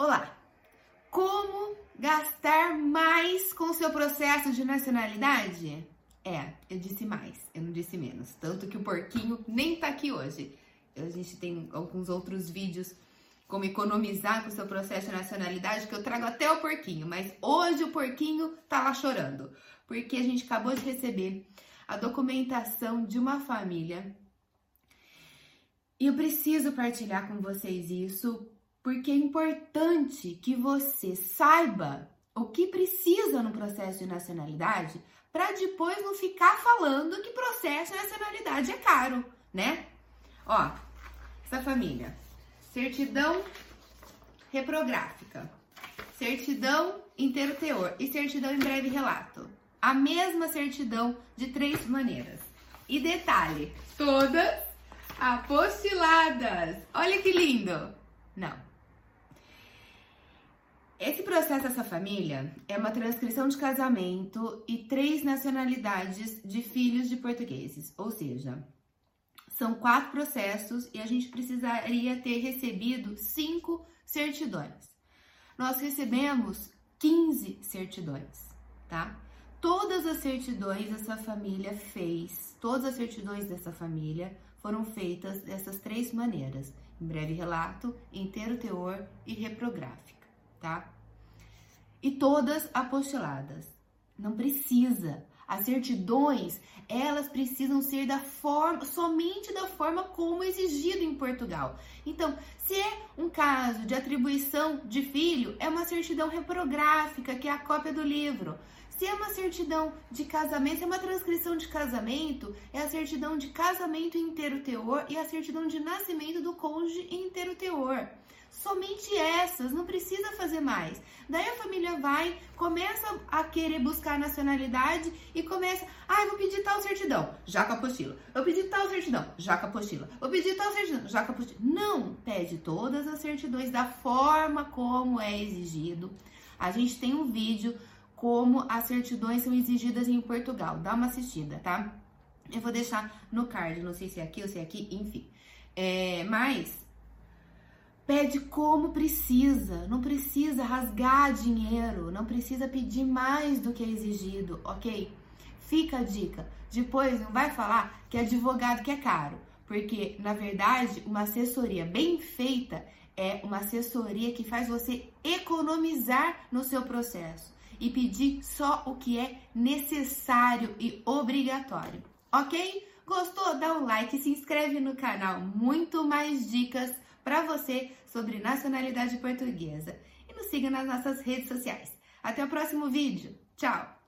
Olá! Como gastar mais com seu processo de nacionalidade? É, eu disse mais, eu não disse menos. Tanto que o porquinho nem tá aqui hoje. A gente tem alguns outros vídeos como economizar com o seu processo de nacionalidade, que eu trago até o porquinho, mas hoje o porquinho tá lá chorando, porque a gente acabou de receber a documentação de uma família. E eu preciso partilhar com vocês isso porque é importante que você saiba o que precisa no processo de nacionalidade para depois não ficar falando que processo de nacionalidade é caro, né? Ó, essa família, certidão reprográfica, certidão inteiro teor e certidão em breve relato. A mesma certidão de três maneiras. E detalhe, todas apostiladas. Olha que lindo! Não, esse processo dessa família é uma transcrição de casamento e três nacionalidades de filhos de portugueses, ou seja, são quatro processos e a gente precisaria ter recebido cinco certidões. Nós recebemos 15 certidões, tá? Todas as certidões essa família fez, todas as certidões dessa família foram feitas dessas três maneiras: em breve relato, inteiro teor e reprográfica tá? E todas apostiladas. Não precisa. As certidões, elas precisam ser da forma, somente da forma como exigido em Portugal. Então, se é um caso de atribuição de filho, é uma certidão reprográfica, que é a cópia do livro. Se é uma certidão de casamento, é uma transcrição de casamento, é a certidão de casamento inteiro teor e a certidão de nascimento do cônjuge inteiro teor. Somente essas, não precisa fazer mais. Daí a família vai, começa a querer buscar nacionalidade e começa, ah, vou pedir tal certidão, já com apostila. Eu pedi tal certidão, já com apostila. Eu pedi tal certidão, já com apostila. Não, pede todas as certidões da forma como é exigido. A gente tem um vídeo como as certidões são exigidas em Portugal. Dá uma assistida, tá? Eu vou deixar no card, não sei se é aqui ou se é aqui, enfim. É, mas Pede como precisa, não precisa rasgar dinheiro, não precisa pedir mais do que é exigido, ok? Fica a dica. Depois não vai falar que é advogado que é caro, porque na verdade uma assessoria bem feita é uma assessoria que faz você economizar no seu processo e pedir só o que é necessário e obrigatório, ok? Gostou? Dá um like e se inscreve no canal. Muito mais dicas para você sobre nacionalidade portuguesa. E nos siga nas nossas redes sociais. Até o próximo vídeo. Tchau!